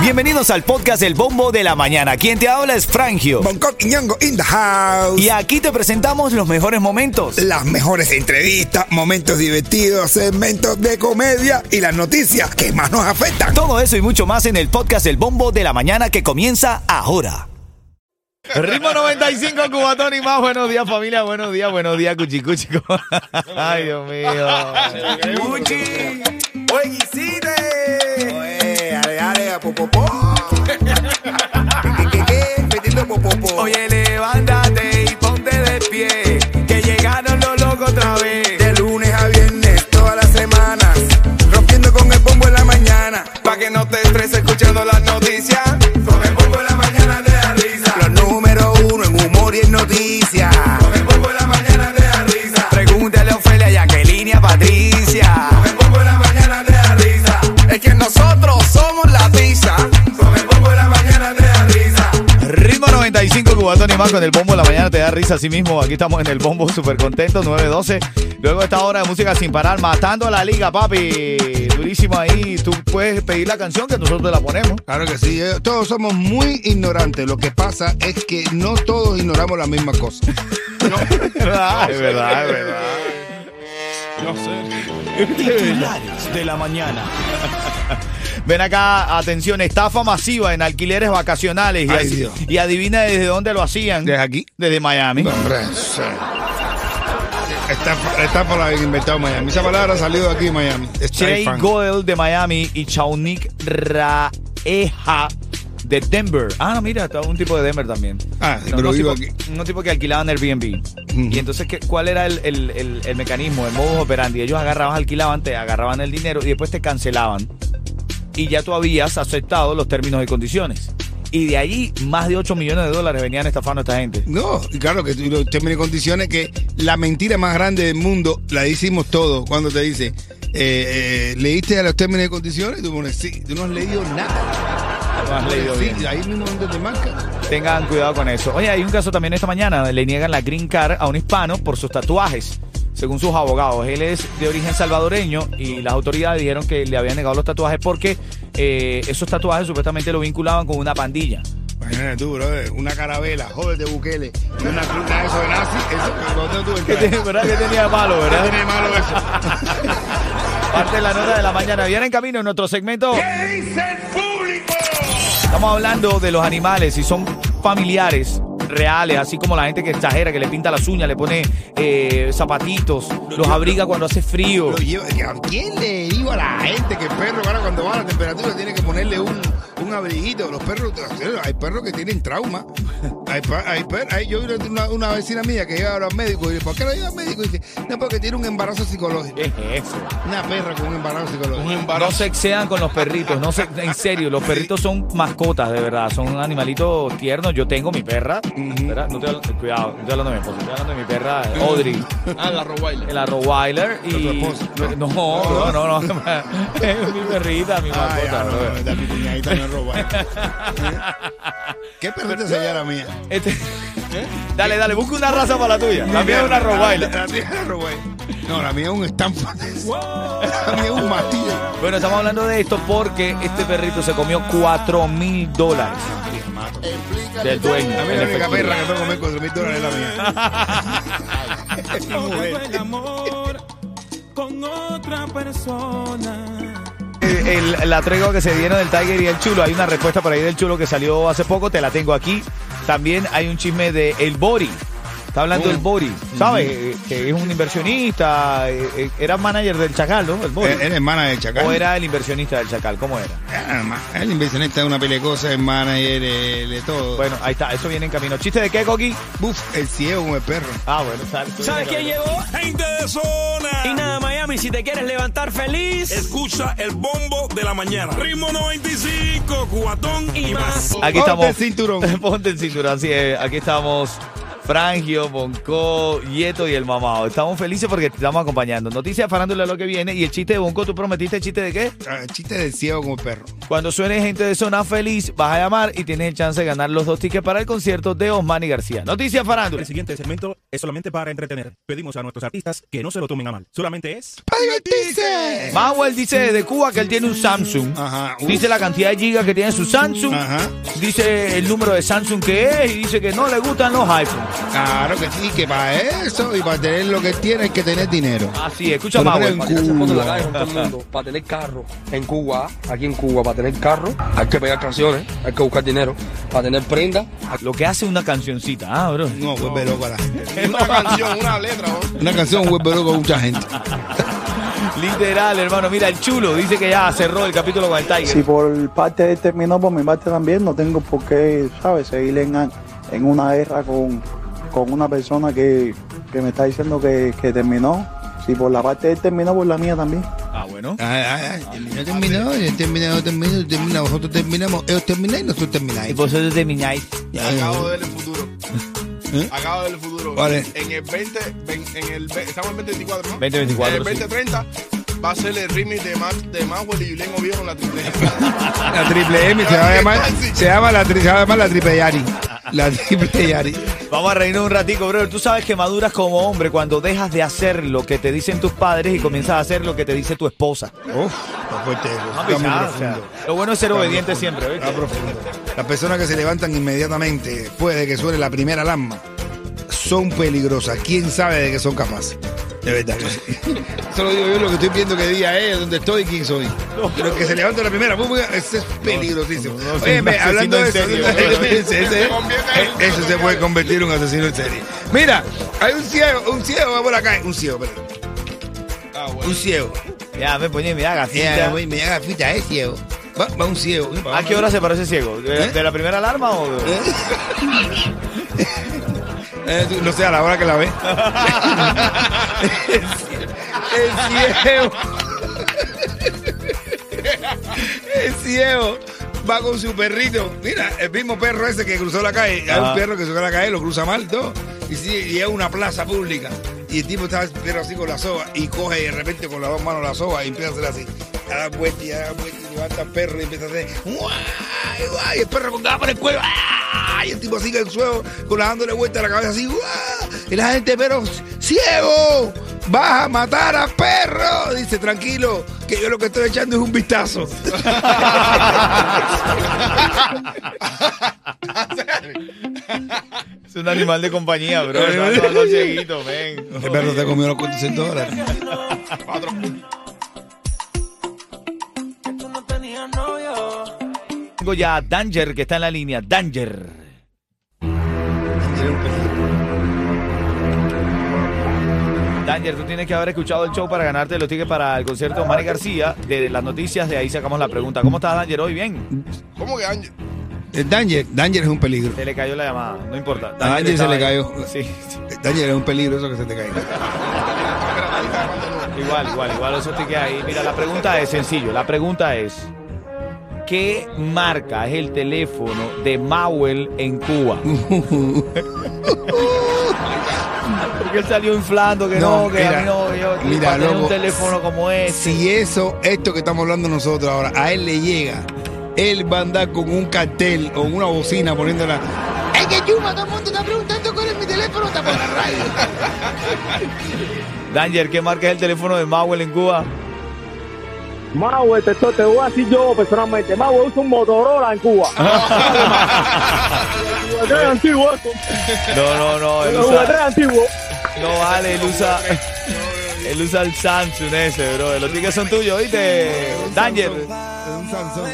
Bienvenidos al podcast El Bombo de la Mañana. Quien te habla es Frangio. Bangkok y Ñongo in the house. Y aquí te presentamos los mejores momentos. Las mejores entrevistas, momentos divertidos, segmentos de comedia y las noticias que más nos afectan. Todo eso y mucho más en el podcast El Bombo de la Mañana que comienza ahora. Ritmo 95, Cubatón y más. Buenos días, familia. Buenos días, buenos días, Cuchicuchi. Ay, Dios mío. Cuchi. Oye, Metiendo popopó. Oye, levántate y ponte de pie, que llegaron los locos otra vez. De lunes a viernes, todas las semanas. Rompiendo con el bombo en la mañana. Pa' que no te estreses escuchando las noticias. 95, Cubatón y más con el Bombo de la Mañana. Te da risa así mismo. Aquí estamos en el Bombo, súper contentos, 912. Luego esta hora de música sin parar, matando la liga, papi. Durísimo ahí. Tú puedes pedir la canción que nosotros te la ponemos. Claro que sí, eh, todos somos muy ignorantes. Lo que pasa es que no todos ignoramos la misma cosa. es verdad, es verdad, es verdad. Titulares de la mañana. Ven acá, atención, estafa masiva en alquileres vacacionales. Y, Ay, así- Dios. y adivina desde dónde lo hacían. ¿Desde aquí? Desde Miami. No, hombre, sí. Está, está por haber inventado Miami. Esa palabra ha salido aquí en Miami. Jay. Goel de Miami y Chaunik Raeja de Denver. Ah, no, mira, está un tipo de Denver también. Ah, sí, No, pero vivo aquí. unos tipos que alquilaban Airbnb. Y entonces, ¿qué- ¿cuál era el, el- el- el mecanismo, el modus operandi? Ellos agarraban, alquilaban, te agarraban el dinero y después te cancelaban. Y ya tú habías aceptado los términos y condiciones. Y de allí, más de 8 millones de dólares venían estafando a esta gente. No, y claro que los términos y condiciones que la mentira más grande del mundo la decimos todos cuando te dice, eh, eh, ¿leíste a los términos y condiciones? Y tú pones, sí, tú no has leído nada. No has leído Sí, bien. ahí mismo donde te marca. Tengan cuidado con eso. Oye, hay un caso también esta mañana. Le niegan la green card a un hispano por sus tatuajes, según sus abogados. Él es de origen salvadoreño y las autoridades dijeron que le habían negado los tatuajes porque eh, esos tatuajes supuestamente lo vinculaban con una pandilla. Imagínate tú, brother, una carabela, jódete Bukele, y una cruz de eso de nazi, eso, ¿dónde tú ¿Qué tiene- ¿Verdad que tenía de malo, ¿Qué verdad? tiene de malo eso? Parte de la nota de la mañana. Viene en camino en nuestro segmento. ¿Qué dice el público? Estamos hablando de los animales, si son familiares reales, así como la gente que exagera, que le pinta las uñas, le pone eh, zapatitos, los abriga cuando hace frío. Lo llevo- ¿A quién le digo a la gente que el perro, ahora cuando baja la temperatura, tiene que ponerle un, un abriguito? Los perros, hay perros que tienen trauma. Hay, hay hay- yo vi una, una vecina mía que iba al médico y le ¿por qué no iba al médico? Y dice, no, porque tiene un embarazo psicológico. ¿Qué es eso? Una perra con un embarazo psicológico. No se excedan con los perritos, no se, en serio, los perritos son mascotas, de verdad, son animalitos tiernos. Yo tengo mi perra, ¿verdad? No estoy hablando- cuidado, no estoy hablando de mi esposa, estoy hablando de mi perra, Audrey. Ah, la Rottweiler. El Rottweiler y... No, no, no, no, es mi perrita, mi Ay, mascota. ah, no, brother. no, mi cuñadita me roba. ¿Qué perrita sería la mía? Este- Dale, dale, busca una raza para la tuya. La mía es una Rottweiler. La mía es una. No, la mía es un Stanford. La mía es un mastillo. Bueno, estamos hablando de esto porque este perrito se comió 4 mil dólares del dueño. A mí en la única efectivo. perra que puede comer 4 mil dólares es la mía. Es mi mujer. el amor con otra persona. La tregua que se dieron del Tiger y el Chulo. Hay una respuesta por ahí del Chulo que salió hace poco, te la tengo aquí. También hay un chisme de El Bori. Está hablando del Bori, ¿sabes? Eh, Que es un inversionista. eh, eh, Era manager del Chacal, ¿no? El Bori. Él es hermana de Chacal. ¿O era el inversionista del Chacal? ¿Cómo era? Ah, ma- El inversionista de una pile de cosas, es manager de, de todo. Bueno, ahí está, eso viene en camino. ¿Chiste de qué, Coqui? Buf, el ciego como el perro. Ah, bueno, sale. ¿Sabes quién llegó? Gente de zona. Y nada, Miami, si te quieres levantar feliz. Escucha el bombo de la mañana. Ritmo 95, cubatón y, Y más. más. Aquí Ponte estamos. el cinturón. Ponte el cinturón, así es. Aquí estamos. Frangio, Bonco, Yeto y el mamado. Estamos felices porque te estamos acompañando. Noticias farándula lo que viene. Y el chiste de Bonco, ¿tú prometiste el chiste de qué? Ah, el chiste del ciego como el perro. Cuando suene gente de zona feliz, vas a llamar y tienes el chance de ganar los dos tickets para el concierto de Osmani García. Noticias farándula. El siguiente segmento es solamente para entretener. Pedimos a nuestros artistas que no se lo tomen a mal. Solamente es... ¡Para divertirse! Mauel dice de Cuba que él tiene un Samsung. Ajá. Uf. Dice la cantidad de gigas que tiene su Samsung. Ajá. Dice el número de Samsung que es y dice que no le gustan los iPhones. Claro que sí, que para eso y para tener lo que tiene hay que tener dinero. Así, escucha en Cuba. todo el mundo. Para tener carro en Cuba, aquí en Cuba, para tener carro, hay que pegar canciones, hay que buscar dinero. Para tener prenda, Lo que hace una cancioncita, ah, bro. No, vuelve loco a la gente. Una canción, una letra, ¿no? Una canción vuelve loco a mucha gente. Literal, hermano. Mira, el chulo dice que ya cerró el capítulo con el Tiger. Si por parte de él terminó, por mi parte también, no tengo por qué, ¿sabes? Seguir en, en una guerra con, con una persona que, que me está diciendo que, que terminó. Si por la parte de él terminó, por la mía también. Ah, bueno. Ay, ay, terminó, terminó, él terminó, no terminó, termina, nosotros terminamos, ellos terminan y nosotros Y terminamos. vosotros termináis. Ya, Acabo de ver el futuro. ¿Eh? Acabo de ver el futuro. ¿Cuál es? En el 20, ven- en el, estamos en 2024, ¿no? 2024, En el sí. 2030 va a ser el remix de, Ma, de Maxwell y Julián Oviedo en la triple M. La triple M se va a llamar, se llama la, tri- se va a llamar la triple Yari. La triple Yari. Vamos a reírnos un ratico, bro. Tú sabes que maduras como hombre cuando dejas de hacer lo que te dicen tus padres y comienzas a hacer lo que te dice tu esposa. Uf, fuerte eso. Ah, lo bueno es ser Está obediente profundo. siempre, ¿viste? Está profundo. Las personas que se levantan inmediatamente después de que suene la primera alarma son peligrosas. ¿Quién sabe de qué son capaces? De verdad que sí. Eso lo digo yo, lo que estoy viendo que día es, dónde estoy y quién soy. Pero que se levanta la primera, ese es peligrosísimo. Oye, hablando de eso, eso se puede convertir en un asesino en serie. Mira, hay un ciego, un ciego va por acá, un ciego, perdón. Ah. Un ciego. Ya, me ponía, gafita. voy, me haga fita, es ciego. Va, va un ciego. ¿A qué hora se parece ciego? ¿De, ¿Eh? de la primera alarma o de- Eh, no sé, a la hora que la ve. el ciego. El ciego va con su perrito. Mira, el mismo perro ese que cruzó la calle. Hay un perro que cruzó la calle, lo cruza mal todo. Y, y es una plaza pública. Y el tipo está el perro así con la soga y coge de repente con las dos manos la soga y empieza a hacer así. A dar vuelta y a dar vuelta y levanta el perro y empieza a hacer. ¡guay, guay! Y el perro con gafas en el cuello. ¡ah! Y el tipo sigue en el suelo con la dándole vuelta a la cabeza así. ¡guau! Y la gente, pero ciego, vas a matar a perro. Dice, tranquilo, que yo lo que estoy echando es un vistazo. Es un animal de compañía, bro. Ven. El perro te comió los 400 dólares. Tengo ya a Danger que está en la línea. Danger. Danger, tú tienes que haber escuchado el show para ganarte los tickets para el concierto de Manny García. De las noticias, de ahí sacamos la pregunta. ¿Cómo estás, Danger? ¿Hoy bien? ¿Cómo que Ángel? El Danger, Danger es un peligro. Se le cayó la llamada, no importa. A Danger se le cayó. Sí, sí. Danger es un peligro eso que se te caiga. Igual, igual, igual esos tickets ahí. Mira, la pregunta es sencillo. La pregunta es: ¿qué marca es el teléfono de Mauel en Cuba? Porque él salió inflando que no, No, que a mira, mí no, yo mira, para tener un teléfono como ese. Si eso, esto que estamos hablando nosotros ahora, a él le llega, él va a andar con un cartel o una bocina poniéndola. ¡Es que Yuma! Todo el mundo está preguntando cuál es mi teléfono, está por la radio. Danger, ¿qué marca es el teléfono de Mauel en Cuba? Mau, te, te voy a decir yo personalmente. Mau usa un Motorola en Cuba. Es antiguo esto. No, no, no, él Es usa, antiguo. no vale, él usa, él usa el Samsung ese, bro. Los tickets son tuyos, ¿oíste? Danger. Un Sansón.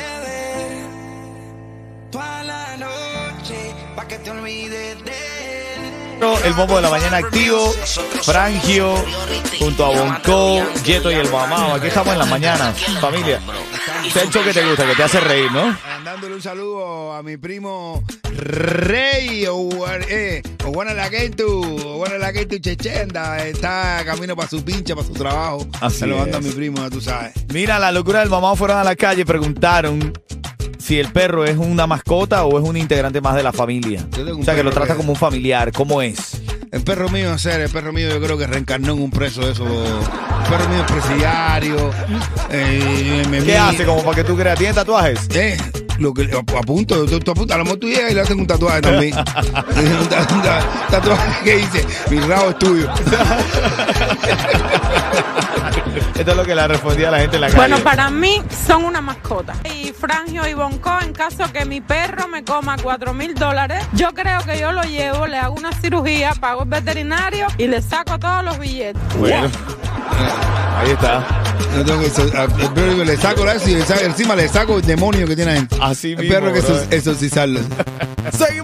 Toda la noche, pa' que te olvides de El bombo de la mañana activo, Frangio, junto a Bonco, Yeto y el Mamao. Aquí estamos en las mañanas, familia. El show que te gusta, que te hace reír, ¿no? Dándole un saludo a mi primo Rey Oguar- eh, Oguanalaquentu, Oguanalaquentu Chechenda. Está camino para su pincha, para su trabajo. Así Saludando a mi primo, ya tú sabes. Mira, la locura del Mamao fueron a la calle y preguntaron si el perro es una mascota o es un integrante más de la familia. Yo tengo un O sea, que lo perro trata que- como un familiar. ¿Cómo es? El perro mío, serio, el perro mío yo creo que reencarnó en un preso de eso. El perro mío es presidiario. eh, me ¿Qué hace como para que tú creas? ¿Tiene tatuajes? Eh, lo que a, a punto, tú, tú apuntas, a lo mejor tú llegas y le hacen un tatuaje también. un ta- un ta- tatuaje que dice, mi rabo es tuyo. Esto es lo que le respondía a la gente en la calle. Bueno, para mí son una mascota. Y Frangio y Bonco, en caso que mi perro me coma 4 mil dólares, yo creo que yo lo llevo, le hago una cirugía, pago el veterinario y le saco todos los billetes. Bueno, ahí está. No tengo que a- el perro le saco la y encima le saco el demonio que tiene adentro. Así El mismo, perro que exorcizarlo. Seguimos